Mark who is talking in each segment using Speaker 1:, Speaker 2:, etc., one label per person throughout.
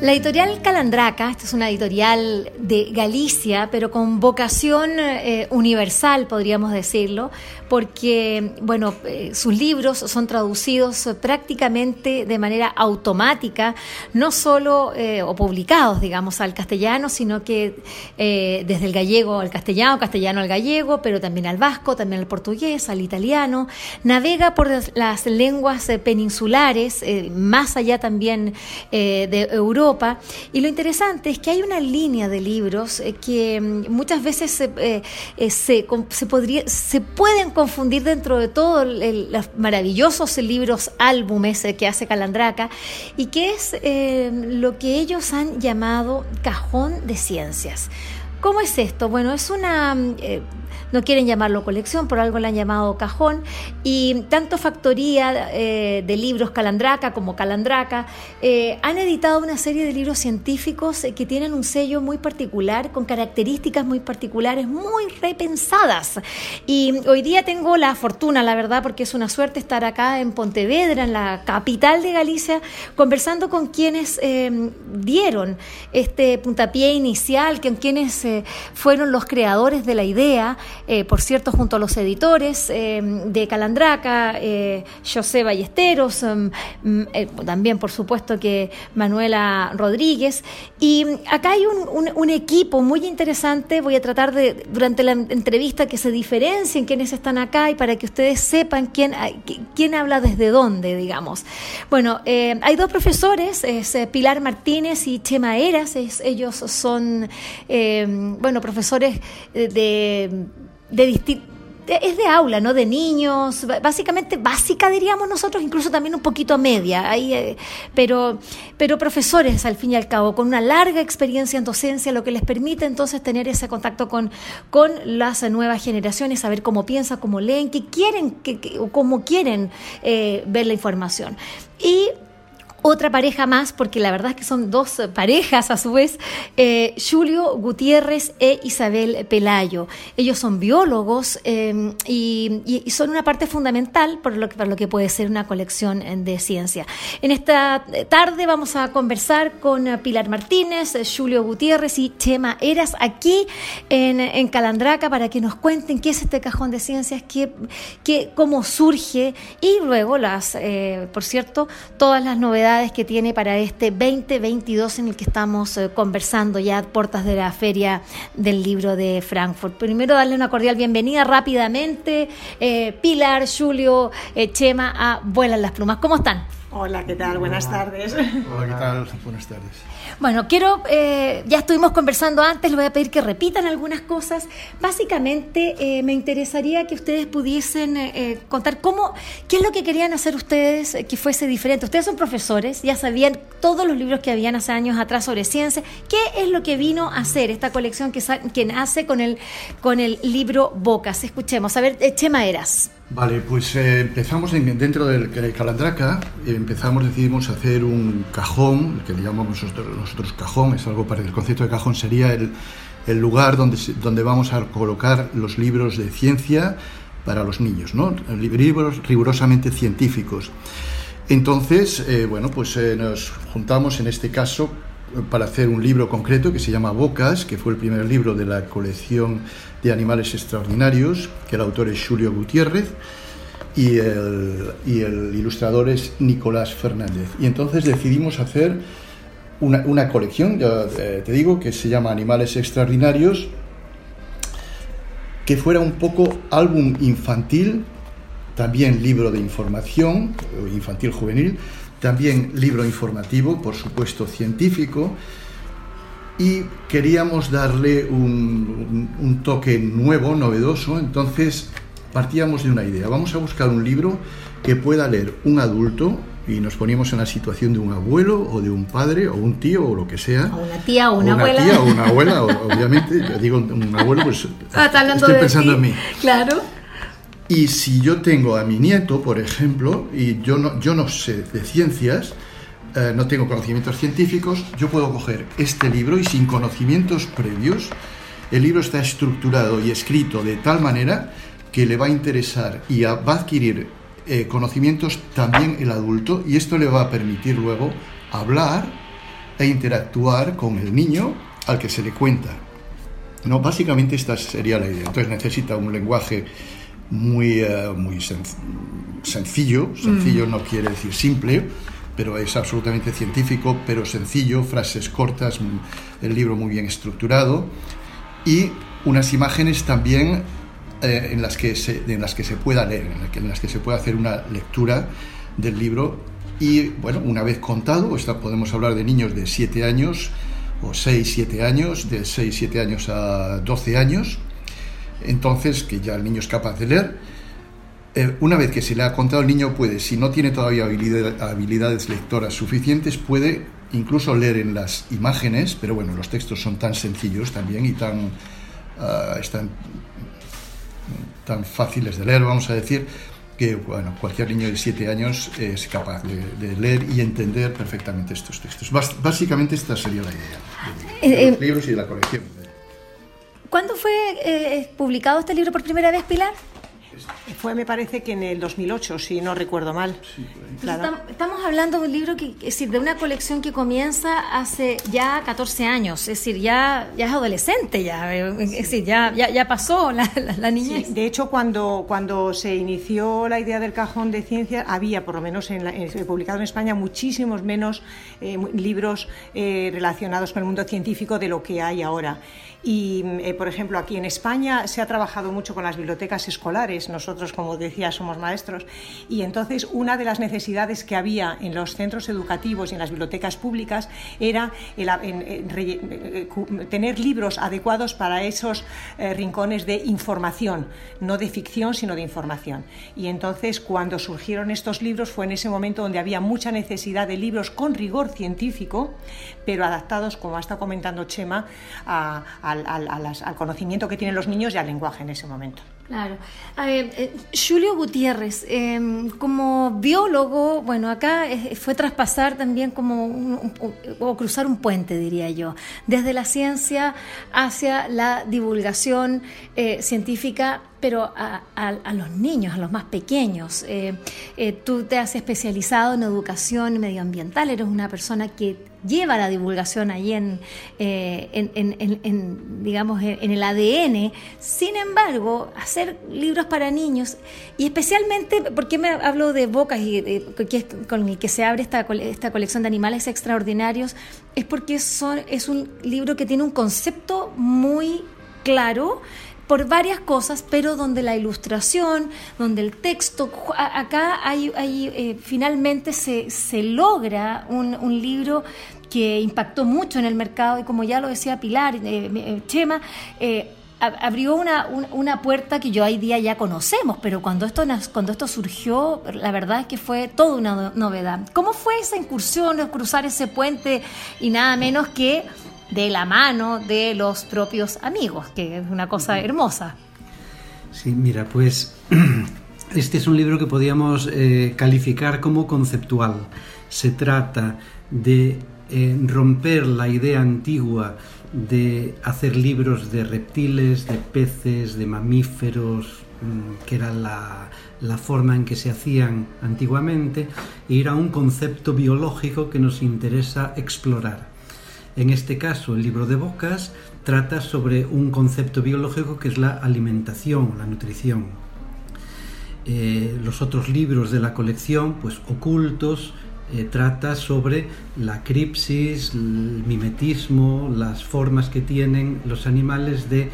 Speaker 1: La editorial Calandraca, esta es una editorial de Galicia, pero con vocación eh, universal, podríamos decirlo, porque, bueno, eh, sus libros son traducidos prácticamente de manera automática, no solo, eh, o publicados, digamos, al castellano, sino que desde el gallego al castellano, castellano al gallego, pero también al vasco, también al portugués, al italiano, navega por las lenguas peninsulares, más allá también de Europa, y lo interesante es que hay una línea de libros eh, que mm, muchas veces se, eh, eh, se, podría, se pueden confundir dentro de todos los maravillosos libros, álbumes que hace Calandraca, y que es lo que ellos han llamado cajón de ciencias. ¿Cómo es esto? Bueno, es una mm, no quieren llamarlo colección, por algo la han llamado cajón, y tanto Factoría eh, de Libros Calandraca como Calandraca eh, han editado una serie de libros científicos eh, que tienen un sello muy particular, con características muy particulares, muy repensadas. Y hoy día tengo la fortuna, la verdad, porque es una suerte estar acá en Pontevedra, en la capital de Galicia, conversando con quienes dieron este puntapié inicial, con quienes fueron los creadores de la idea, eh, por cierto, junto a los editores eh, de Calandraca, eh, José Ballesteros, mm, mm, también por supuesto que Manuela Rodríguez. Y acá hay un, equipo muy interesante, voy a tratar de, durante la entrevista, que se diferencien quiénes están acá y para que ustedes sepan quién, quién habla desde dónde, digamos. Bueno, hay dos profesores, es Pilar Martínez y Chema Eras, ellos son, bueno, profesores de de es de aula, ¿no? De niños, básicamente básica diríamos nosotros, incluso también un poquito media, ahí, eh, pero, pero profesores al fin y al cabo, con una larga experiencia en docencia, lo que les permite entonces tener ese contacto con, con las nuevas generaciones, saber cómo piensan, cómo leen, qué quieren, o cómo quieren eh, ver la información. Y otra pareja más, porque la verdad es que son dos parejas a su vez, eh, Julio Gutiérrez e Isabel Pelayo. Ellos son biólogos eh, y, son una parte fundamental para lo que puede ser una colección de ciencia. En esta tarde vamos a conversar con Pilar Martínez, Julio Gutiérrez y Chema Eras aquí en, Calandraca para que nos cuenten qué es este cajón de ciencias, qué, cómo surge y luego las, eh, por cierto, todas las novedades que tiene para este 2022 en el que estamos eh, conversando ya a puertas de la feria del libro de Frankfurt. Primero darle una cordial bienvenida rápidamente, eh, Pilar, Julio, eh, Chema, a Vuelan las Plumas. ¿Cómo están?
Speaker 2: Hola, ¿qué tal? Buenas tardes.
Speaker 3: Hola, ¿qué tal? Buenas tardes.
Speaker 1: Bueno, quiero, eh, ya estuvimos conversando antes, les voy a pedir que repitan algunas cosas. Básicamente, eh, me interesaría que ustedes pudiesen eh, contar cómo, qué es lo que querían hacer ustedes que fuese diferente. Ustedes son profesores, ya sabían todos los libros que habían hace años atrás sobre ciencia. ¿Qué es lo que vino a hacer esta colección que, que nace con el, con el libro Bocas? Escuchemos. A ver, Chema Eras.
Speaker 3: Vale, pues eh, empezamos dentro del Calandraca, empezamos, decidimos hacer un cajón, que le llamamos nosotros, cajón, es algo para el concepto de cajón sería el, lugar donde, donde vamos a colocar los libros de ciencia para los niños, ¿no? libros rigurosamente científicos. Entonces, eh, bueno, pues eh, nos juntamos en este caso para hacer un libro concreto que se llama Bocas, que fue el primer libro de la colección de animales extraordinarios, que el autor es Julio Gutiérrez y el, y el ilustrador es Nicolás Fernández. Y entonces decidimos hacer una, una colección, ya eh, te digo, que se llama Animales extraordinarios, que fuera un poco álbum infantil, también libro de información, infantil juvenil, también libro informativo, por supuesto científico, y queríamos darle un, toque nuevo, novedoso, entonces partíamos de una idea, vamos a buscar un libro que pueda leer un adulto, y nos poníamos en la situación de un abuelo o de un padre o un tío o lo que sea.
Speaker 1: O una tía o una,
Speaker 3: una
Speaker 1: abuela.
Speaker 3: tía o una abuela, obviamente. Yo digo un abuelo, pues
Speaker 1: Ah,
Speaker 3: estoy pensando en mí.
Speaker 1: Claro.
Speaker 3: Y si yo tengo a mi nieto, por ejemplo, y yo no, yo no sé de ciencias, eh, no tengo conocimientos científicos, yo puedo coger este libro y sin conocimientos previos, el libro está estructurado y escrito de tal manera que le va a interesar y a- va a adquirir eh, conocimientos también el adulto y esto le va a permitir luego hablar e interactuar con el niño al que se le cuenta. No, básicamente esta sería la idea. Entonces necesita un lenguaje muy, eh, muy sen- sencillo. Sencillo no quiere decir simple, pero es absolutamente científico, pero sencillo, frases cortas, mm, el libro muy bien estructurado y unas imágenes también eh, en, las que se, en las que se pueda leer, en, las que se pueda hacer una lectura del libro. Y bueno, una vez contado, esta- podemos hablar de niños de 7 años o 6, 7 años, de 6, 7 años a 12 años, entonces que ya el niño es capaz de leer. Eh, una vez que se le ha contado, el niño puede, si no tiene todavía habilidad- habilidades lectoras suficientes, puede incluso leer en las imágenes, pero bueno, los textos son tan sencillos también y tan, ah, están tan fáciles de leer, vamos a decir, que bueno, cualquier niño de 7 años es capaz de, de leer y entender perfectamente estos textos. Básicamente esta sería la idea de, de
Speaker 1: Eh,
Speaker 3: los
Speaker 1: eh,
Speaker 3: libros y de la colección.
Speaker 1: ¿Cuándo fue eh, publicado este libro por primera vez, Pilar?
Speaker 2: Fue, me parece que en el 2008, si no recuerdo mal. Claro.
Speaker 1: Estamos hablando de un libro que, es decir, de una colección que comienza hace ya 14 años, es decir, ya, ya es adolescente, ya, eh, es decir, ya, ya, ya pasó la, la, la niñez.
Speaker 2: Sí, de hecho, cuando, cuando se inició la idea del cajón de ciencias, había, por lo menos en la- en- publicado en España, muchísimos menos eh, libros eh, relacionados con el mundo científico de lo que hay ahora. Y, eh, por ejemplo, aquí en España se ha trabajado mucho con las bibliotecas escolares. Nosotros, como decía, somos maestros. Y entonces, una de las necesidades que había en los centros educativos y en las bibliotecas públicas era el a- en- en eh, cu- tener libros adecuados para esos eh, rincones de información, no de ficción, sino de información. Y entonces, cuando surgieron estos libros, fue en ese momento donde había mucha necesidad de libros con rigor científico, pero adaptados, como ha estado comentando Chema, a- al, al- conocimiento que tienen los niños y al lenguaje en ese momento.
Speaker 1: Claro. Ver, eh, Julio Gutiérrez, eh, como biólogo, bueno, acá eh, fue traspasar también como, un- un- o cruzar un puente, diría yo, desde la ciencia hacia la divulgación eh, científica, pero a, a- a los niños, a los más pequeños. Eh, eh, tú te has especializado en educación medioambiental, eres una persona que lleva la divulgación ahí en, eh, en, digamos, en, el ADN. Sin embargo, hacer libros para niños, y especialmente, ¿por qué me hablo de Bocas y de- que es con el que se abre esta, esta colección de animales extraordinarios? Es porque son, es un libro que tiene un concepto muy claro por varias cosas, pero donde la ilustración, donde el texto, acá hay, eh, finalmente se, se logra un, un libro que impactó mucho en el mercado y como ya lo decía Pilar, eh, eh, Chema, ab- abrió una, un- una puerta que yo hoy día ya conocemos, pero cuando esto, cuando esto surgió, la verdad es que fue toda una no- novedad. ¿Cómo fue esa incursión, cruzar ese puente y nada menos que de la mano de los propios amigos, que es una cosa hermosa?
Speaker 4: Sí, mira, pues este es un libro que podríamos eh, calificar como conceptual. Se trata de eh, romper la idea antigua de hacer libros de reptiles, de peces, de mamíferos, mm, que era la, la forma en que se hacían antiguamente, e ir a un concepto biológico que nos interesa explorar. En este caso, el libro de Bocas trata sobre un concepto biológico que es la alimentación, la nutrición. Eh, los otros libros de la colección, pues ocultos, eh, trata sobre la cripsis, el mimetismo, las formas que tienen los animales de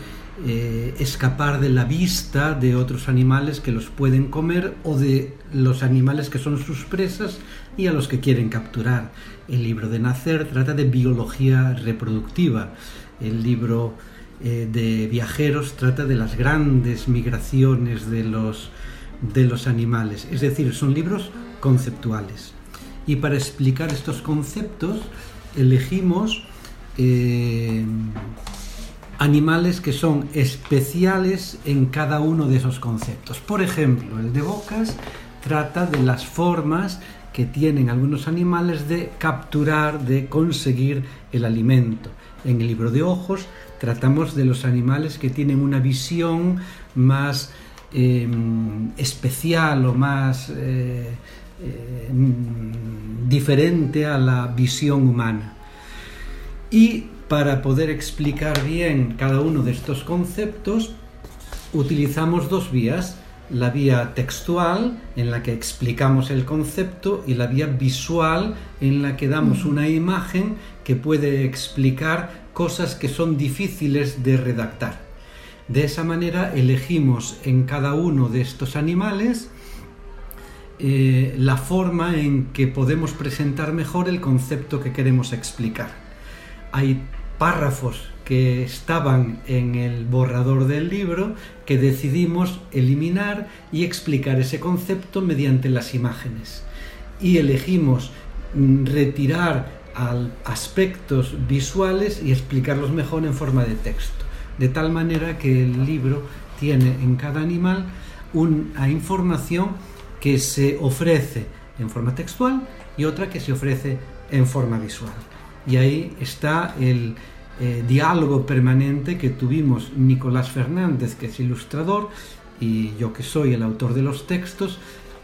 Speaker 4: eh, escapar de la vista de otros animales que los pueden comer o de los animales que son sus presas y a los que quieren capturar. El libro de Nacer trata de biología reproductiva. El libro eh, de viajeros trata de las grandes migraciones de los, de los animales. Es decir, son libros conceptuales. Y para explicar estos conceptos elegimos eh, animales que son especiales en cada uno de esos conceptos. Por ejemplo, el de bocas trata de las formas que tienen algunos animales de capturar, de conseguir el alimento. En el libro de ojos tratamos de los animales que tienen una visión más em, especial o más eh, eh, diferente a la visión humana. Y para poder explicar bien cada uno de estos conceptos, utilizamos dos vías la vía textual en la que explicamos el concepto y la vía visual en la que damos una imagen que puede explicar cosas que son difíciles de redactar. De esa manera elegimos en cada uno de estos animales eh, la forma en que podemos presentar mejor el concepto que queremos explicar. Hay párrafos que estaban en el borrador del libro que decidimos eliminar y explicar ese concepto mediante las imágenes. Y elegimos mm, retirar aspectos visuales y explicarlos mejor en forma de texto. De tal manera que el libro tiene en cada animal una información que se ofrece en forma textual y otra que se ofrece en forma visual. Y ahí está el, eh, diálogo permanente que tuvimos Nicolás Fernández, que es ilustrador, y yo que soy el autor de los textos,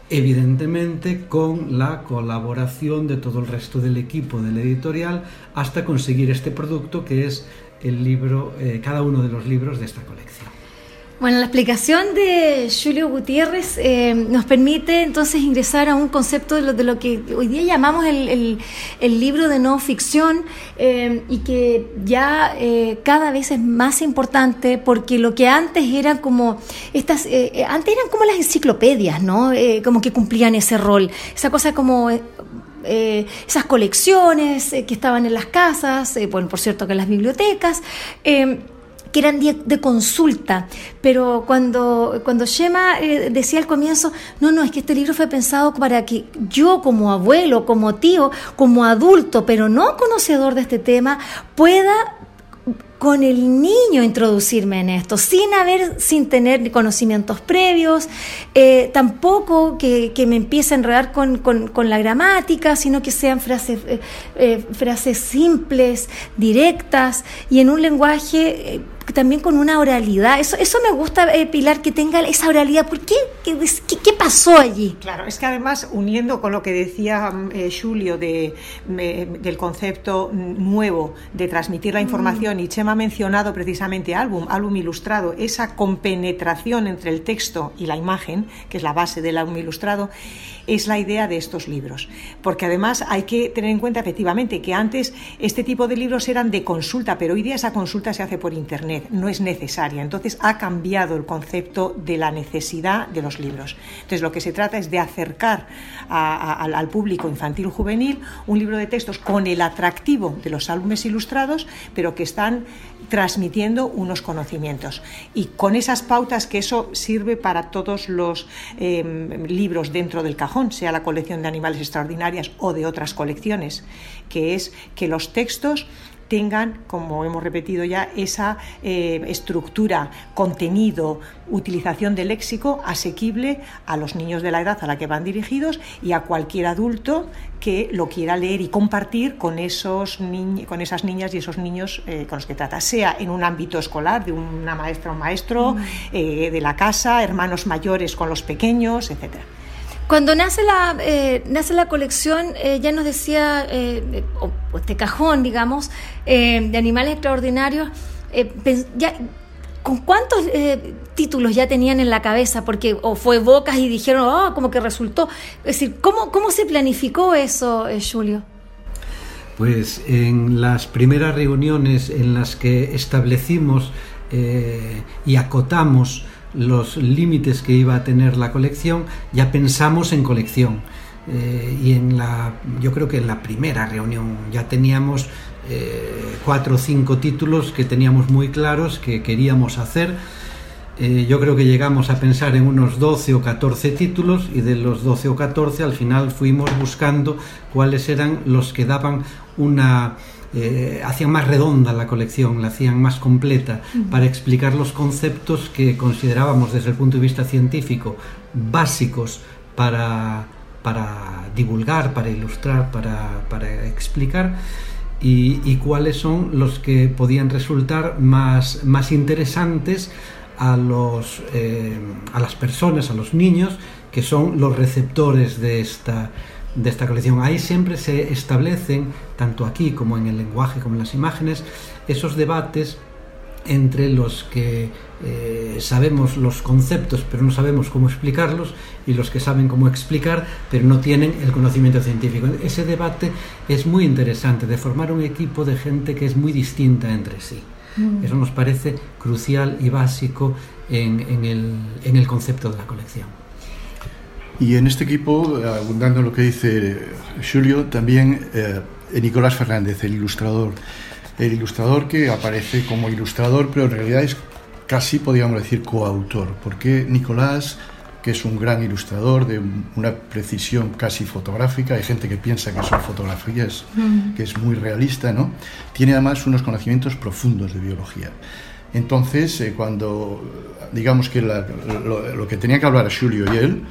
Speaker 4: evidentemente con la colaboración de todo el resto del equipo del editorial hasta conseguir este producto que es el libro, eh, cada uno de los libros de esta colección.
Speaker 1: Bueno, la explicación de Julio Gutiérrez eh, nos permite entonces ingresar a un concepto de lo, de lo que hoy día llamamos el, libro de no ficción eh, y que ya eh, cada vez es más importante porque lo que antes eran como estas, antes eran como las enciclopedias, ¿no? como que cumplían ese rol, esa cosa como esas colecciones que estaban en las casas, bueno, por cierto que en las bibliotecas que eran de, consulta, pero cuando, cuando Shema eh, decía al comienzo, no, no, es que este libro fue pensado para que yo como abuelo, como tío, como adulto, pero no conocedor de este tema, pueda con el niño introducirme en esto, sin haber, sin tener conocimientos previos, eh, tampoco que, me empiece a enredar con, la gramática, sino que sean frases, eh, frases simples, directas y en un lenguaje también con una oralidad. Eso, eso me gusta, eh, Pilar, que tenga esa oralidad. ¿Por qué? ¿Qué, qué? pasó allí?
Speaker 2: Claro, es que además, uniendo con lo que decía eh, Julio de, del concepto nuevo de transmitir la mm. información, y Chema ha mencionado precisamente álbum, álbum ilustrado, esa compenetración entre el texto y la imagen, que es la base del álbum ilustrado, es la idea de estos libros. Porque además hay que tener en cuenta efectivamente que antes este tipo de libros eran de consulta, pero hoy día esa consulta se hace por Internet, no es necesaria. Entonces ha cambiado el concepto de la necesidad de los libros. Entonces lo que se trata es de acercar al público infantil juvenil un libro de textos con el atractivo de los álbumes ilustrados, pero que están transmitiendo unos conocimientos. Y con esas pautas que eso sirve para todos los em, libros dentro del cajón, sea la colección de animales extraordinarias o de otras colecciones, que es que los textos tengan, como hemos repetido ya, esa eh, estructura, contenido, utilización del léxico asequible a los niños de la edad a la que van dirigidos y a cualquier adulto que lo quiera leer y compartir con, esos con esas niñas y esos niños eh, con los que trata, sea en un ámbito escolar, de una maestra o maestro, mm. eh, de la casa, hermanos mayores con los pequeños, etcétera.
Speaker 1: Cuando nace la, eh, nace la colección, eh, ya nos decía, eh, este cajón, digamos, de animales extraordinarios, ¿con cuántos títulos ya tenían en la cabeza? Porque o fue Bocas y dijeron, oh, como que resultó. Es decir, ¿cómo, cómo se planificó eso, Julio?
Speaker 4: Pues en las primeras reuniones en las que establecimos y acotamos los límites que iba a tener la colección, ya pensamos en colección. Eh, y en la, yo creo que en la primera reunión ya teníamos eh, cuatro o cinco títulos que teníamos muy claros que queríamos hacer. eh, yo creo que llegamos a pensar en unos 12 o 14 títulos y de los 12 o 14 al final fuimos buscando cuáles eran los que daban una... Eh, hacían más redonda la colección, la hacían más completa, para explicar los conceptos que considerábamos desde el punto de vista científico básicos para, para divulgar, para ilustrar, para, para explicar. Y, y, cuáles son los que podían resultar más, más interesantes a, los, eh, a las personas, a los niños, que son los receptores de esta, de esta colección. Ahí siempre se establecen, tanto aquí como en el lenguaje, como en las imágenes, esos debates entre los que eh, sabemos los conceptos pero no sabemos cómo explicarlos y los que saben cómo explicar pero no tienen el conocimiento científico. Ese debate es muy interesante de formar un equipo de gente que es muy distinta entre sí. Mm. Eso nos parece crucial y básico en, en, el, en, el, concepto de la colección.
Speaker 3: Y en este equipo, abundando en lo que dice Julio, también eh, Nicolás Fernández, el ilustrador. El ilustrador que aparece como ilustrador, pero en realidad es casi, podríamos decir, coautor, porque Nicolás que es un gran ilustrador de una precisión casi fotográfica. Hay gente que piensa que son fotografías, mm. que es muy realista, ¿no? Tiene además unos conocimientos profundos de biología. Entonces, eh, cuando digamos que lo, que tenía que hablar Julio y él,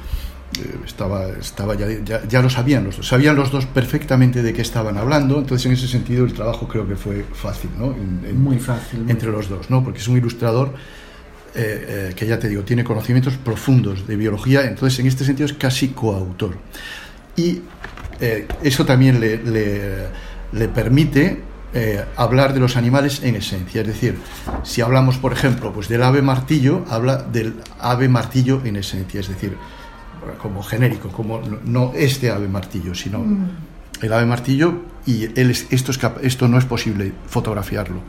Speaker 3: estaba, estaba ya, ya, lo sabían los dos, sabían los dos perfectamente de qué estaban hablando, entonces en ese sentido el trabajo creo que fue fácil, ¿no?
Speaker 4: muy fácil.
Speaker 3: Entre los dos, ¿no? Porque es un ilustrador eh, eh, que ya te digo, tiene conocimientos profundos de biología, entonces en este sentido es casi coautor. Y eh, eso también le, le, permite hablar de los animales en esencia. Es decir, si hablamos, por ejemplo, pues del ave martillo, habla del ave martillo en esencia, es decir, como genérico, como no este ave martillo, sino mm. el ave martillo y él, esto, es, esto no es posible fotografiarlo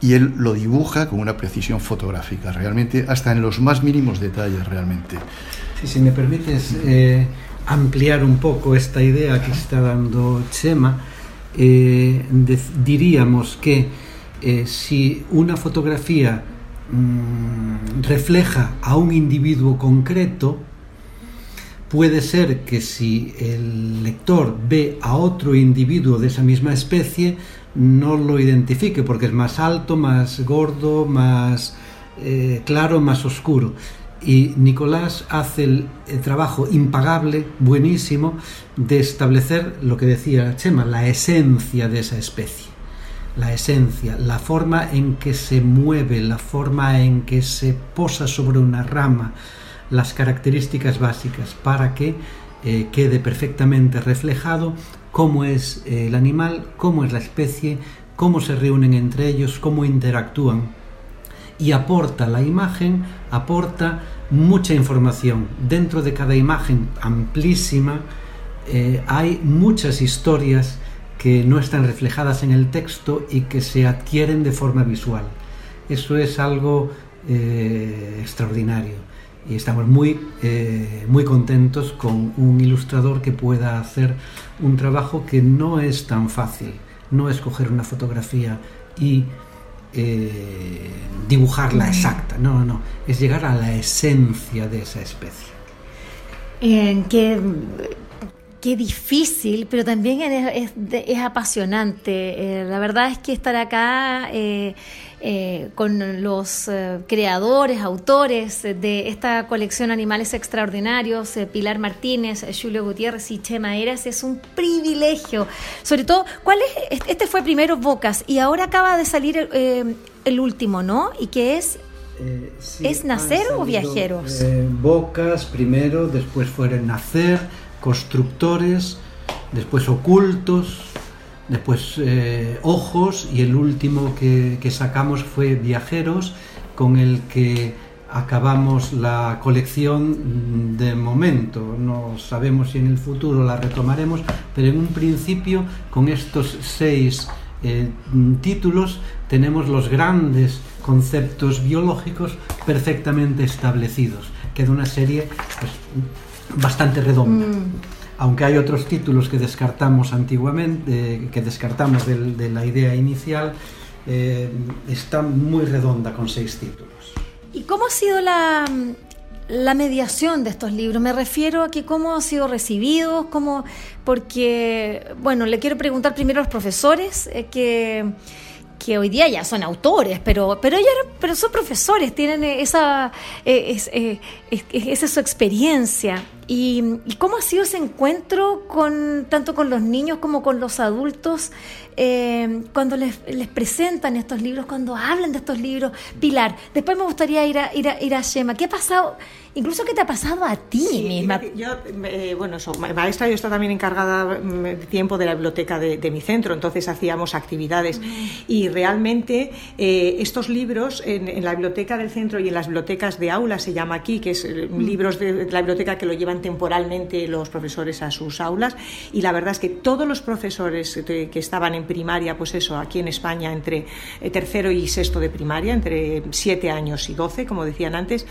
Speaker 3: y él lo dibuja con una precisión fotográfica, realmente, hasta en los más mínimos detalles, realmente.
Speaker 4: Sí, si me permites eh, ampliar un poco esta idea que está dando Chema, eh, diríamos que eh, si una fotografía mm, refleja a un individuo concreto, puede ser que si el lector ve a otro individuo de esa misma especie, no lo identifique porque es más alto, más gordo, más eh, claro, más oscuro. Y Nicolás hace el, trabajo impagable, buenísimo, de establecer lo que decía Chema, la esencia de esa especie. La esencia, la forma en que se mueve, la forma en que se posa sobre una rama, las características básicas para que eh, quede perfectamente reflejado cómo es eh, el animal, cómo es la especie, cómo se reúnen entre ellos, cómo interactúan. Y aporta la imagen, aporta mucha información. Dentro de cada imagen amplísima eh, hay muchas historias que no están reflejadas en el texto y que se adquieren de forma visual. Eso es algo extraordinario y estamos muy, eh, muy contentos con un ilustrador que pueda hacer un trabajo que no es tan fácil, no es coger una fotografía y eh, dibujarla exacta, no, no, es llegar a la esencia de esa especie.
Speaker 1: Que qué difícil, pero también es, es, apasionante. Eh, la verdad es que estar acá eh, eh, con los creadores, autores de esta colección Animales Extraordinarios, Pilar Martínez, Julio Gutiérrez y Chema Eras, es un privilegio. Sobre todo, ¿cuál es? Este fue primero Bocas y ahora acaba de salir el, último, ¿no? Y que es ¿Es nacer o viajeros?
Speaker 4: bocas primero, después fueron nacer, constructores, después ocultos, después eh, ojos y el último que, sacamos fue viajeros con el que acabamos la colección de momento. No sabemos si en el futuro la retomaremos, pero en un principio con estos seis eh, títulos tenemos los grandes conceptos biológicos perfectamente establecidos. Queda una serie pues, bastante redonda. Mm. Aunque hay otros títulos que descartamos antiguamente, que descartamos de, la idea inicial, eh, está muy redonda con seis títulos.
Speaker 1: ¿Y cómo ha sido la, la mediación de estos libros? Me refiero a que cómo han sido recibidos, cómo, porque, bueno, le quiero preguntar primero a los profesores eh, que que hoy día ya son autores, pero, pero, ya, pero son profesores, tienen esa, eh, es, eh, esa es su experiencia. ¿Y, cómo ha sido ese encuentro con tanto con los niños como con los adultos eh, cuando les, les, presentan estos libros, cuando hablan de estos libros? Pilar, después me gustaría ir a, ir a, ir a Shema. ¿Qué ha pasado? Incluso, ¿qué te ha pasado a ti misma?
Speaker 2: Yo, eh, bueno, maestra, yo estaba también encargada mm, de tiempo de la biblioteca de, mi centro, entonces hacíamos actividades. Mm. Y realmente eh, estos libros en, la biblioteca del centro y en las bibliotecas de aula, se llama aquí, que es mm. libros de la biblioteca que lo llevan temporalmente los profesores a sus aulas y la verdad es que todos los profesores que estaban en primaria, pues eso, aquí en España entre eh, tercero y sexto de primaria, entre siete años y doce, como decían antes,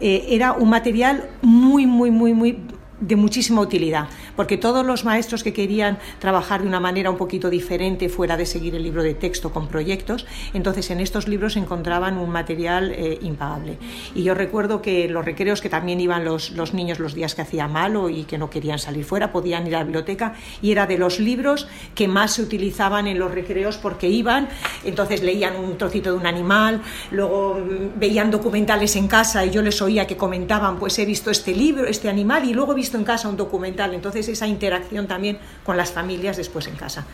Speaker 2: eh, era un material muy, muy, muy, muy de muchísima utilidad, porque todos los maestros que querían trabajar de una manera un poquito diferente fuera de seguir el libro de texto con proyectos, entonces en estos libros encontraban un material eh, impagable. Y yo recuerdo que los recreos que también iban los, los niños los días que hacía malo y que no querían salir fuera, podían ir a la biblioteca y era de los libros que más se utilizaban en los recreos porque iban, entonces leían un trocito de un animal, luego mm, veían documentales en casa y yo les oía que comentaban, pues he visto este libro, este animal y luego he en casa un documental, entonces esa interacción también con las familias después en casa.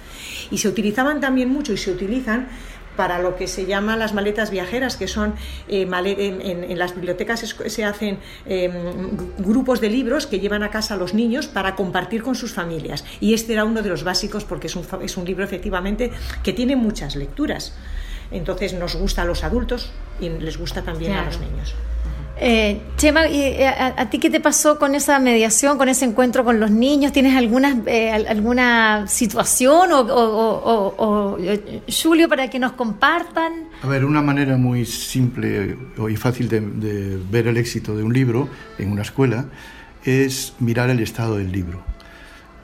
Speaker 2: Y se utilizaban también mucho y se utilizan para lo que se llama las maletas viajeras, que son eh, en, las bibliotecas se hacen em, grupos de libros que llevan a casa a los niños para compartir con sus familias. Y este era uno de los básicos porque es un, es un libro efectivamente que tiene muchas lecturas. Entonces nos gusta a los adultos y les gusta también a los niños.
Speaker 1: Eh, Chema, eh, a, ti qué te pasó con esa mediación, con ese encuentro con los niños? ¿Tienes alguna, eh, alguna situación o, Julio para que nos compartan?
Speaker 3: A ver, una manera muy simple y fácil de, ver el éxito de un libro en una escuela es mirar el estado del libro.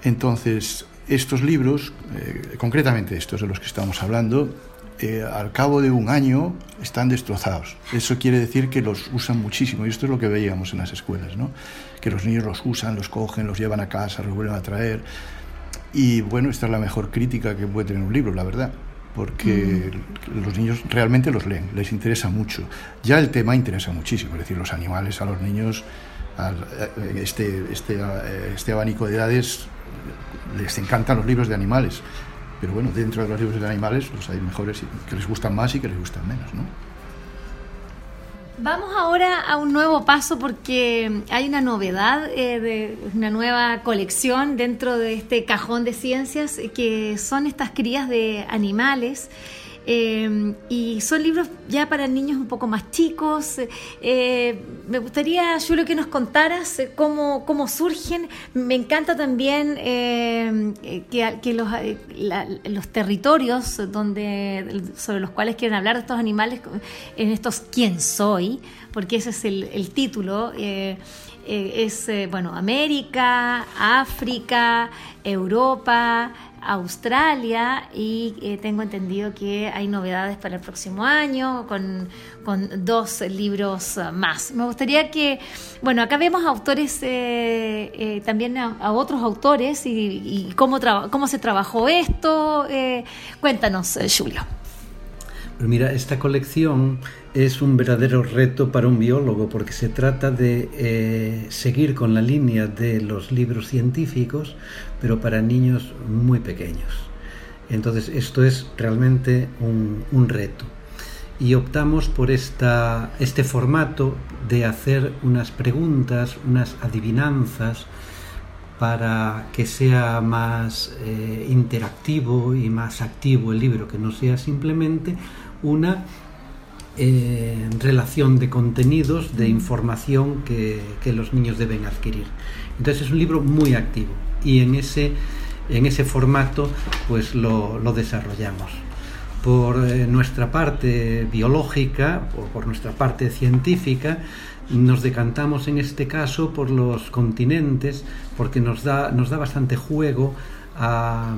Speaker 3: Entonces, estos libros, concretamente estos de los que estamos hablando, eh, al cabo de un año están destrozados. Eso quiere decir que los usan muchísimo y esto es lo que veíamos en las escuelas, ¿no? que los niños los usan, los cogen, los llevan a casa, los vuelven a traer. Y bueno, esta es la mejor crítica que puede tener un libro, la verdad, porque mm. los niños realmente los leen, les interesa mucho. Ya el tema interesa muchísimo, es decir, los animales a los niños, eh, este, este, eh, este abanico de edades, les encantan los libros de animales pero bueno, dentro de los libros de animales pues hay mejores que les gustan más y que les gustan menos, ¿no?
Speaker 1: Vamos ahora a un nuevo paso porque hay una novedad eh, de una nueva colección dentro de este cajón de ciencias que son estas crías de animales Em, y son libros ya para niños un poco más chicos. Eh, me gustaría, Julio, que nos contaras eh, cómo, cómo surgen. Me encanta también em, eh, que, los, los, territorios donde, sobre los cuales quieren hablar estos animales, en estos ¿Quién soy? Porque ese es el título. es, bueno, América, África, Europa, Australia y eh, tengo entendido que hay novedades para el próximo año con, dos libros eh, más. Me gustaría que, bueno, acá vemos autores, eh, también a, otros autores y, cómo, cómo se trabajó esto. cuéntanos, Julio.
Speaker 4: Pues mira, esta colección es un verdadero reto para un biólogo porque se trata de eh, seguir con la línea de los libros científicos, pero para niños muy pequeños. Entonces, esto es realmente un, reto. Y optamos por esta, este formato de hacer unas preguntas, unas adivinanzas, para que sea más eh, interactivo y más activo el libro, que no sea simplemente una eh, relación de contenidos, de información que, los niños deben adquirir. Entonces es un libro muy activo y en ese, en ese formato pues lo, desarrollamos. Por eh, nuestra parte biológica o por nuestra parte científica, nos decantamos en este caso por los continentes porque nos da, nos da bastante juego a,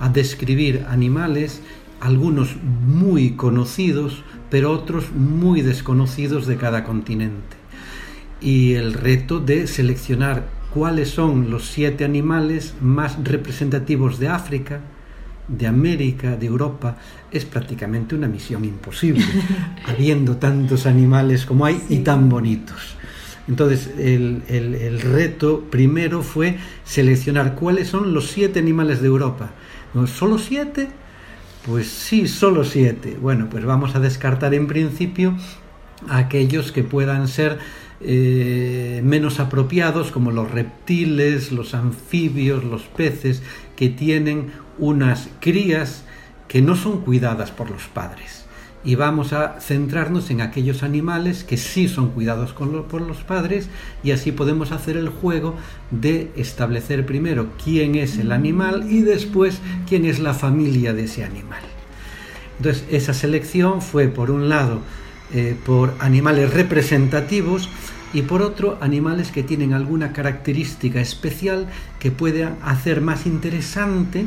Speaker 4: a describir animales algunos muy conocidos, pero otros muy desconocidos de cada continente. Y el reto de seleccionar cuáles son los siete animales más representativos de África, de América, de Europa, es prácticamente una misión imposible, habiendo tantos animales como hay y tan bonitos. Entonces, el, el, reto primero fue seleccionar cuáles son los siete animales de Europa. ¿Solo siete? Pues sí, solo siete. Bueno, pues vamos a descartar en principio aquellos que puedan ser eh, menos apropiados, como los reptiles, los anfibios, los peces, que tienen unas crías que no son cuidadas por los padres. Y vamos a centrarnos en aquellos animales que sí son cuidados por los padres y así podemos hacer el juego de establecer primero quién es el animal y después quién es la familia de ese animal. Entonces esa selección fue por un lado eh, por animales representativos y por otro animales que tienen alguna característica especial que puedan hacer más interesante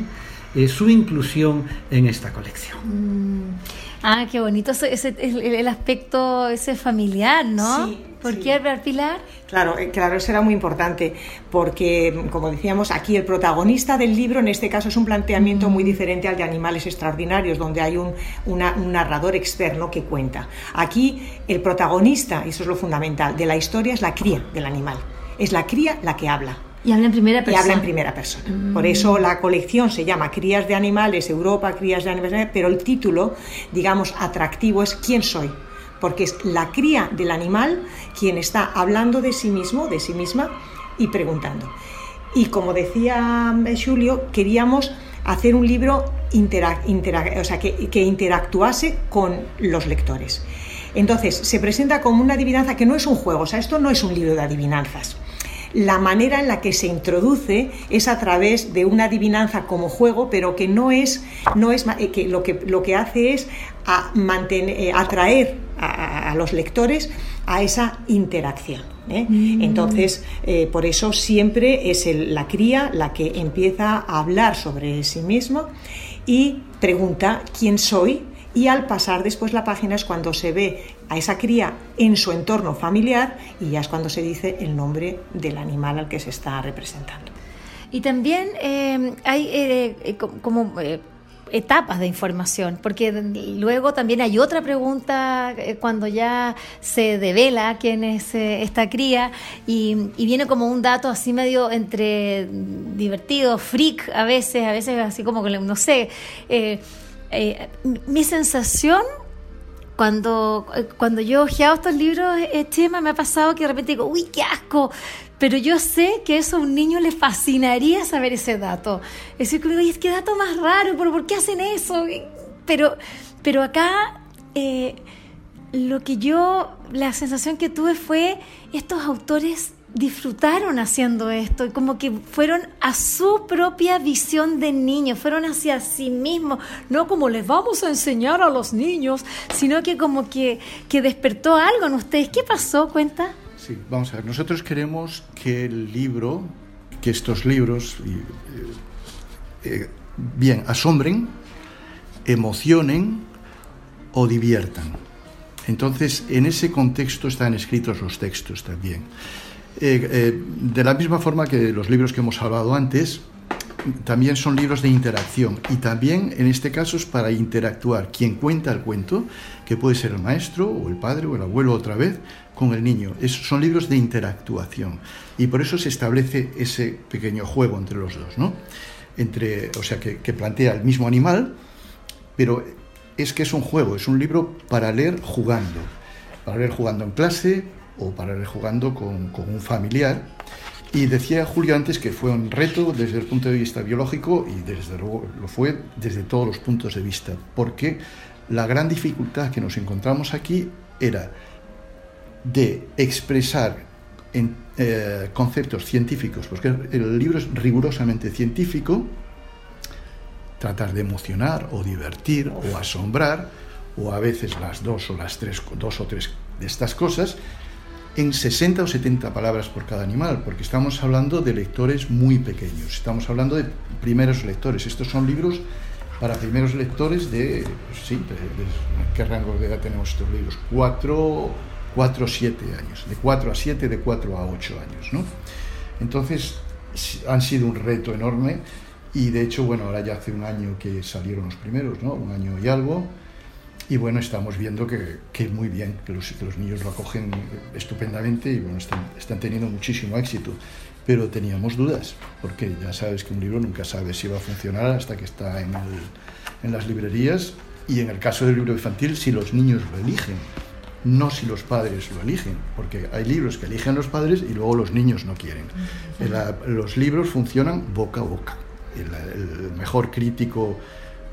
Speaker 4: eh, su inclusión en esta colección.
Speaker 1: Mm. Ah, qué bonito ese, el, aspecto ese familiar, ¿no? Sí, ¿Por qué, Pilar?
Speaker 2: Claro, eh, claro, eso era muy importante, porque, como decíamos, aquí el protagonista del libro, en este caso, es un planteamiento muy diferente al de Animales Extraordinarios, donde hay un, un narrador externo que cuenta. Aquí, el protagonista, y eso es lo fundamental, de la historia es la cría del animal. Es la cría la que habla.
Speaker 1: Y habla en primera persona.
Speaker 2: Y habla en primera persona. Mm. Por eso la colección se llama Crías de Animales, Europa, Crías de Animales, pero el título, digamos, atractivo es ¿Quién soy? Porque es la cría del animal quien está hablando de sí mismo, de sí misma y preguntando. Y como decía eh, Julio, queríamos hacer un libro o sea, que, que interactuase con los lectores. Entonces, se presenta como una adivinanza que no es un juego, o sea, esto no es un libro de adivinanzas la manera en la que se introduce es a través de una adivinanza como juego, pero que no es, no es eh, que lo que lo que hace es mantener, eh, atraer a, los lectores a esa interacción. ¿eh? Mm. Entonces, por eso siempre es la cría la que empieza a hablar sobre sí mismo y pregunta quién soy y al pasar después la página es cuando se ve a esa cría en su entorno familiar y ya es cuando se dice el nombre del animal al que se está representando.
Speaker 1: Y también eh, hay eh, eh, como etapas de información, porque luego también hay otra pregunta cuando ya se devela quién es esta cría y, viene como un dato así medio entre divertido, freak a veces, a veces así como que no sé. mi sensación cuando, cuando yo ojeado estos libros, eh, Chema, me ha pasado que de repente digo, uy, qué asco, pero yo sé que eso a un niño le fascinaría saber ese dato. Es decir, que es que dato más raro, pero ¿por qué hacen eso? Pero, pero acá eh, lo que yo, la sensación que tuve fue estos autores disfrutaron haciendo esto como que fueron a su propia visión de niño, fueron hacia sí mismos, no como les vamos a enseñar a los niños, sino que como que, que despertó algo en ustedes. ¿Qué pasó? Cuenta.
Speaker 3: Sí, vamos a ver, nosotros queremos que el libro, que estos libros, eh, eh, bien, asombren, emocionen o diviertan. Entonces, en ese contexto están escritos los textos también. Eh, de la misma forma que los libros que hemos hablado antes, también son libros de interacción y también en este caso es para interactuar quien cuenta el cuento, que puede ser el maestro o el padre o el abuelo otra vez, con el niño. son libros de interactuación y por eso se establece ese pequeño juego entre los dos, ¿no? Entre, o sea, que, plantea el mismo animal, pero es que es un juego, es un libro para leer jugando, para leer jugando en clase, o para ir jugando con, con, un familiar. Y decía Julio antes que fue un reto desde el punto de vista biológico y desde luego lo fue desde todos los puntos de vista, porque la gran dificultad que nos encontramos aquí era de expresar en, eh, conceptos científicos, porque el libro es rigurosamente científico, tratar de emocionar o divertir o asombrar, o a veces las dos o las tres, dos o tres de estas cosas, en 60 o 70 palabras por cada animal, porque estamos hablando de lectores muy pequeños, estamos hablando de primeros lectores. Estos son libros para primeros lectores de, sí, ¿qué rango de edad tenemos estos libros? 4, 4 7 años, de 4 a 7, de 4 a 8 años, ¿no? Entonces, han sido un reto enorme y de hecho, bueno, ahora ya hace un año que salieron los primeros, ¿no? Un año y algo. Y bueno, estamos viendo que, que muy bien, que los, que los, niños lo acogen estupendamente y bueno, están, están, teniendo muchísimo éxito. Pero teníamos dudas, porque ya sabes que un libro nunca sabe si va a funcionar hasta que está en, el, en las librerías. Y en el caso del libro infantil, si los niños lo eligen, no si los padres lo eligen, porque hay libros que eligen los padres y luego los niños no quieren. los libros funcionan boca a boca. El, mejor crítico,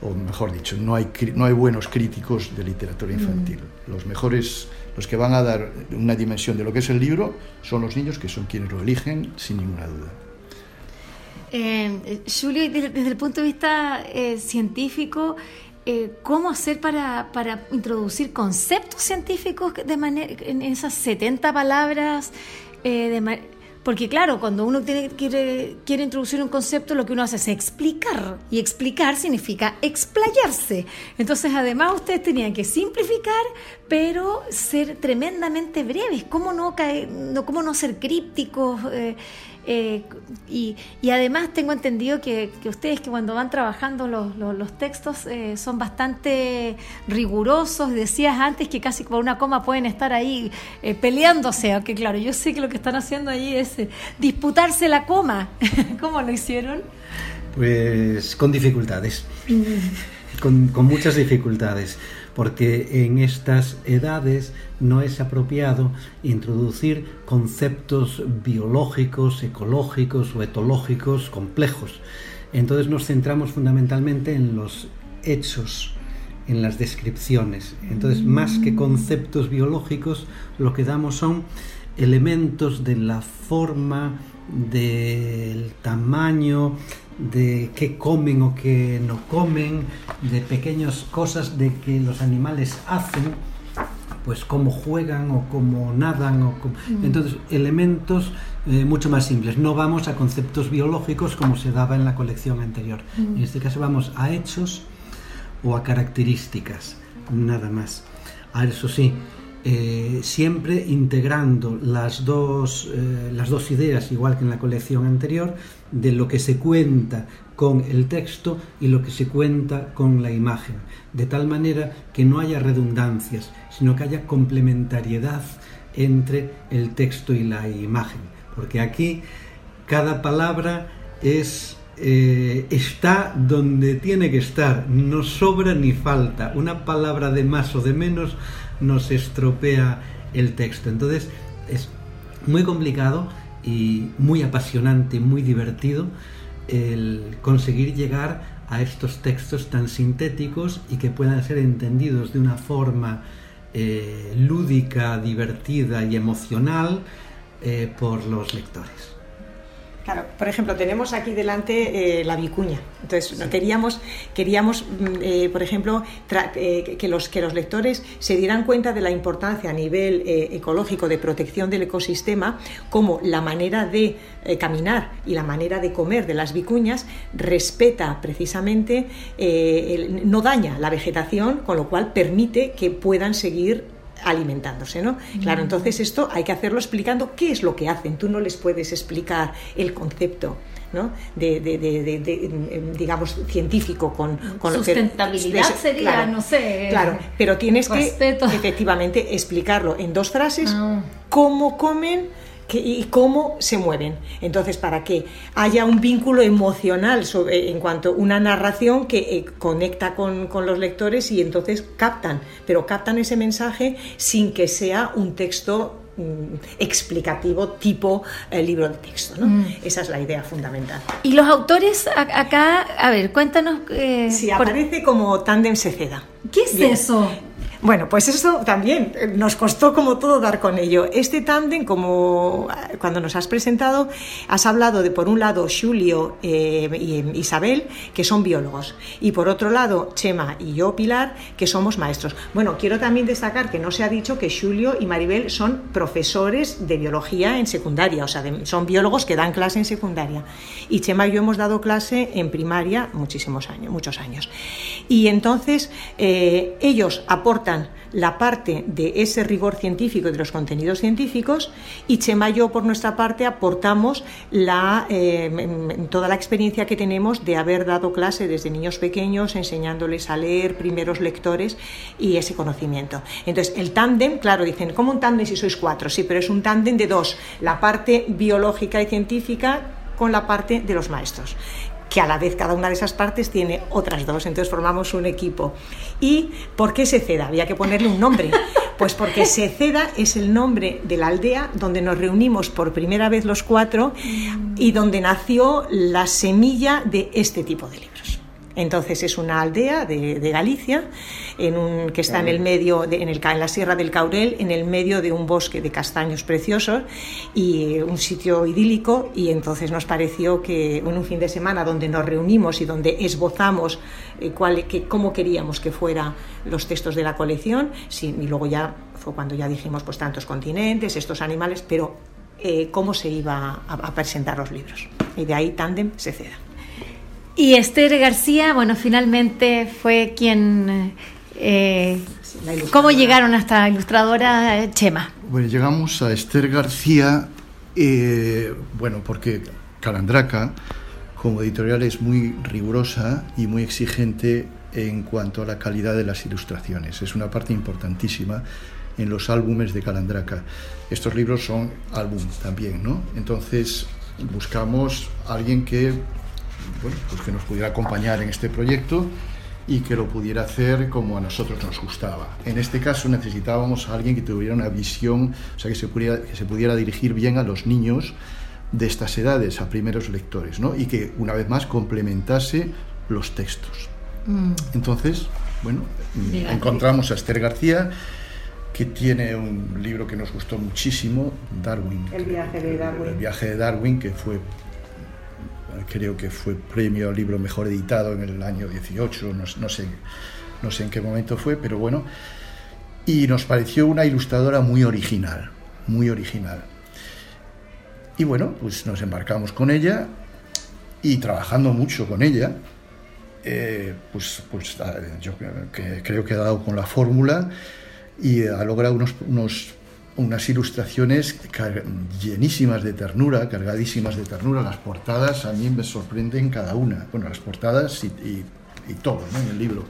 Speaker 3: o mejor dicho, no hay, no hay buenos críticos de literatura infantil. Los mejores, los que van a dar una dimensión de lo que es el libro, son los niños que son quienes lo eligen sin ninguna duda.
Speaker 1: Eh, Julio, desde, el punto de vista eh, científico, eh, cómo hacer para, para, introducir conceptos científicos de manera, en esas 70 palabras, porque claro, cuando uno tiene, quiere, quiere introducir un concepto, lo que uno hace es explicar, y explicar significa explayarse. Entonces, además, ustedes tenían que simplificar, pero ser tremendamente breves. ¿Cómo no, caer, cómo no ser crípticos? Eh, eh, y, además tengo entendido que, ustedes que cuando van trabajando los, textos eh, son bastante rigurosos. Decías antes que casi por una coma pueden estar ahí eh, peleándose, aunque claro, yo sé que lo que están haciendo ahí es disputarse la coma. ¿Cómo lo hicieron?
Speaker 4: Pues con dificultades, mm. con muchas dificultades porque en estas edades no es apropiado introducir conceptos biológicos, ecológicos o etológicos complejos. Entonces nos centramos fundamentalmente en los hechos, en las descripciones. Entonces, más que conceptos biológicos, lo que damos son elementos de la forma, del tamaño, de qué comen o qué no comen, de pequeñas cosas de que los animales hacen, pues cómo juegan o cómo nadan, o mm. entonces elementos eh, mucho más simples. No vamos a conceptos biológicos como se daba en la colección anterior. Mm. En este caso vamos a hechos o a características, nada más. A eso sí, eh, siempre integrando las dos, eh, las dos ideas, igual que en la colección anterior, de lo que se cuenta con el texto y lo que se cuenta con la imagen, de tal manera que no haya redundancias, sino que haya complementariedad entre el texto y la imagen, porque aquí cada palabra es eh, está donde tiene que estar, no sobra ni falta. Una palabra de más o de menos nos estropea el texto. Entonces es muy complicado y muy apasionante, muy divertido el conseguir llegar a estos textos tan sintéticos y que puedan ser entendidos de una forma eh, lúdica, divertida y emocional eh, por los lectores.
Speaker 2: Claro, por ejemplo, tenemos aquí delante eh, la vicuña. Entonces, queríamos, queríamos mm, eh, por ejemplo, eh, que, los, que los lectores se dieran cuenta de la importancia a nivel ecológico de protección del ecosistema, como la manera de caminar y la manera de comer de las vicuñas respeta precisamente, no daña la vegetación, con lo cual permite que puedan seguir alimentándose, ¿no? Claro, entonces esto hay que hacerlo explicando qué es lo que hacen. Tú no les puedes explicar el concepto. ¿no? De, digamos científico con, con
Speaker 1: sustentabilidad lo que, sería no sé
Speaker 2: claro pero tienes que efectivamente explicarlo en dos frases ah. cómo comen y cómo se mueven. Entonces, para que haya un vínculo emocional sobre, en cuanto a una narración que eh, conecta con, con, los lectores y entonces captan, pero captan ese mensaje sin que sea un texto mm, explicativo tipo eh, libro de texto. ¿no? Mm. Esa es la idea fundamental.
Speaker 1: Y los autores acá, a ver, cuéntanos.
Speaker 2: Eh, sí, aparece como Tandem Seceda.
Speaker 1: ¿Qué es eso?
Speaker 2: Bueno, pues eso también eh, nos costó como todo dar con ello. Este tándem, como eh, cuando nos has presentado, has hablado de por un lado Julio eh, y Isabel, que son biólogos, y por otro lado Chema y yo, Pilar, que somos maestros. Bueno, quiero también destacar que no se ha dicho que Julio y Maribel son profesores de biología en secundaria, o sea, son biólogos que dan clase en secundaria. Y Chema y yo hemos dado clase en primaria muchísimos años, muchos años. Y entonces ellos aportan la parte de ese rigor científico y de los contenidos científicos y Chema y yo por nuestra parte aportamos eh, toda la experiencia que tenemos de haber dado clase desde niños pequeños enseñándoles a leer, primeros lectores y ese conocimiento. Entonces el tándem, claro, dicen, ¿cómo un tándem si sois cuatro? Sí, pero es un tándem de dos, la parte biológica y científica con la parte de los maestros que a la vez cada una de esas partes tiene otras dos, entonces formamos un equipo. ¿Y por qué Seceda? Había que ponerle un nombre. Pues porque Seceda es el nombre de la aldea donde nos reunimos por primera vez los cuatro y donde nació la semilla de este tipo de libros. Entonces es una aldea de, Galicia en un, que está en el medio, en, el, en la Sierra del Caurel, en el medio de un bosque de castaños preciosos y un sitio idílico. Y entonces nos pareció que en un fin de semana donde nos reunimos y donde esbozamos eh, cuál, que, cómo queríamos que fueran los textos de la colección, sí, y luego ya fue cuando ya dijimos pues tantos continentes, estos animales, pero eh, cómo se iba a, a presentar los libros. Y de ahí Tandem se ceda.
Speaker 1: Y Esther García, bueno, finalmente fue quien... Eh, ¿Cómo llegaron hasta ilustradora eh, Chema?
Speaker 3: Bueno, llegamos a Esther García, eh, bueno, porque Calandraca, como editorial, es muy rigurosa y muy exigente en cuanto a la calidad de las ilustraciones. Es una parte importantísima en los álbumes de Calandraca. Estos libros son álbum también, ¿no? Entonces buscamos a alguien que bueno, pues que nos pudiera acompañar en este proyecto y que lo pudiera hacer como a nosotros nos gustaba. En este caso necesitábamos a alguien que tuviera una visión, o sea, que se pudiera, que se pudiera dirigir bien a los niños de estas edades, a primeros lectores, ¿no? y que una vez más complementase los textos. Mm. Entonces, bueno, encontramos a Esther García, que tiene un libro que nos gustó muchísimo, Darwin.
Speaker 2: El viaje de Darwin.
Speaker 3: El viaje de Darwin, que fue creo que fue premio al libro mejor editado en el año 18, no, sé, no sé en qué momento fue, pero bueno, y nos pareció una ilustradora muy original, muy original. Y bueno, pues nos embarcamos con ella y trabajando mucho con ella, eh, pues, pues yo creo que ha dado con la fórmula y ha logrado unos, unos unas ilustraciones llenísimas de ternura, cargadísimas de ternura. Las portadas a mí me sorprenden cada una. Bueno, las portadas y, todo ¿no? en el libro.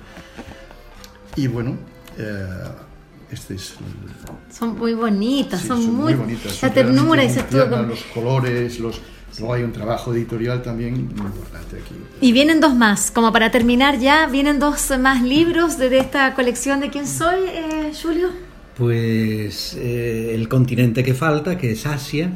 Speaker 3: Y bueno, eh, este es...
Speaker 1: Son muy bonitas, son, muy,
Speaker 3: bonitas.
Speaker 1: La ternura y
Speaker 3: todo. Los colores, los... Luego hay un trabajo editorial también muy importante aquí.
Speaker 1: Y vienen dos más, como para terminar ya, vienen dos más libros de, esta colección de quién soy, eh, Julio.
Speaker 4: Pues eh, el continente que falta, que es Asia,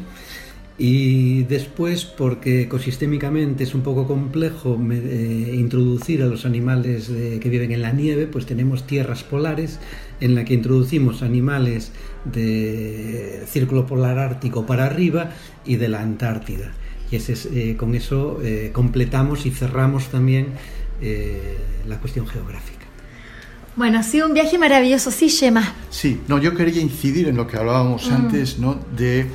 Speaker 4: y después, porque ecosistémicamente es un poco complejo eh, introducir a los animales que viven en la nieve, pues tenemos tierras polares en la que introducimos animales de círculo polar ártico para arriba y de la Antártida. Y eh, con eso completamos y cerramos también la cuestión geográfica.
Speaker 1: Bueno, ha sido un viaje maravilloso, sí, Shema.
Speaker 3: Sí, no, yo quería incidir en lo que hablábamos mm. antes, ¿no? De eh,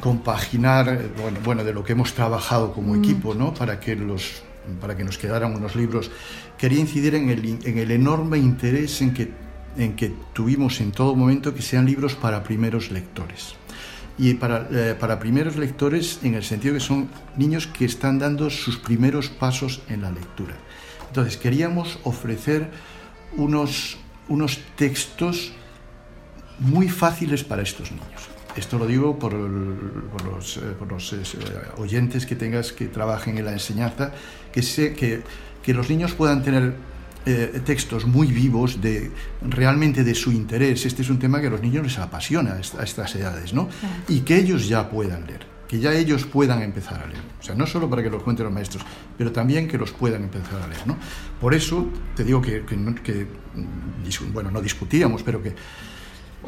Speaker 3: compaginar, eh, bueno, bueno, de lo que hemos trabajado como mm. equipo, ¿no? Para que los para que nos quedaran unos libros. Quería incidir en el, en el enorme interés en que, en que tuvimos en todo momento que sean libros para primeros lectores. Y para, eh, para primeros lectores en el sentido que son niños que están dando sus primeros pasos en la lectura. Entonces queríamos ofrecer unos, unos textos muy fáciles para estos niños. Esto lo digo por, los, eh, eh, oyentes que tengas que trabajen en la enseñanza, que, sé, que, que los niños puedan tener eh, textos muy vivos, de, realmente de su interés. Este es un tema que a los niños les apasiona a estas edades, ¿no? Y que ellos ya puedan leer que ya ellos puedan empezar a leer. O sea, no solo para que los cuenten los maestros, pero también que los puedan empezar a leer. ¿no? Por eso te digo que, bueno, no discutíamos, pero que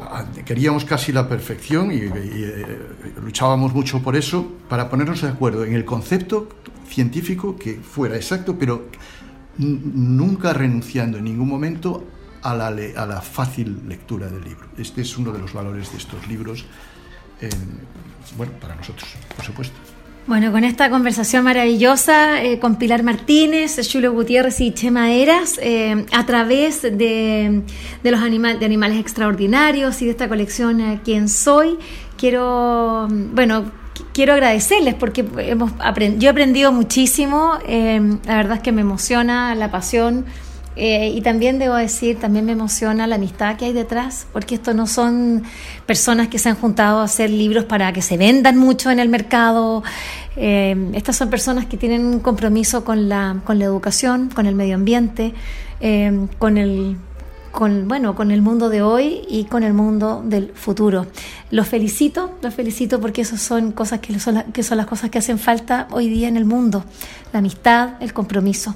Speaker 3: ah, queríamos casi la perfección y, eh, luchábamos mucho por eso para ponernos de acuerdo en el concepto científico que fuera exacto, pero nunca renunciando en ningún momento a la fácil lectura del libro. Este es uno de los valores de estos libros bueno, para nosotros, por supuesto.
Speaker 1: Bueno, con esta conversación maravillosa eh, con Pilar Martínez, Julio Gutiérrez y Chema Eras, eh, a través de, de los animales de animales extraordinarios y de esta colección eh, Quién Soy, quiero, bueno, quiero agradecerles porque hemos yo he aprendido muchísimo, la verdad es que me emociona la pasión eh, y también debo decir, también me emociona la amistad que hay detrás, porque esto no son personas que se han juntado a hacer libros para que se vendan mucho en el mercado. Eh, estas son personas que tienen un compromiso con la, con la educación, con el medio ambiente, eh, con el con, bueno, con el mundo de hoy y con el mundo del futuro. Los felicito, los felicito porque esas son cosas que son, que son las cosas que hacen falta hoy día en el mundo, la amistad, el compromiso.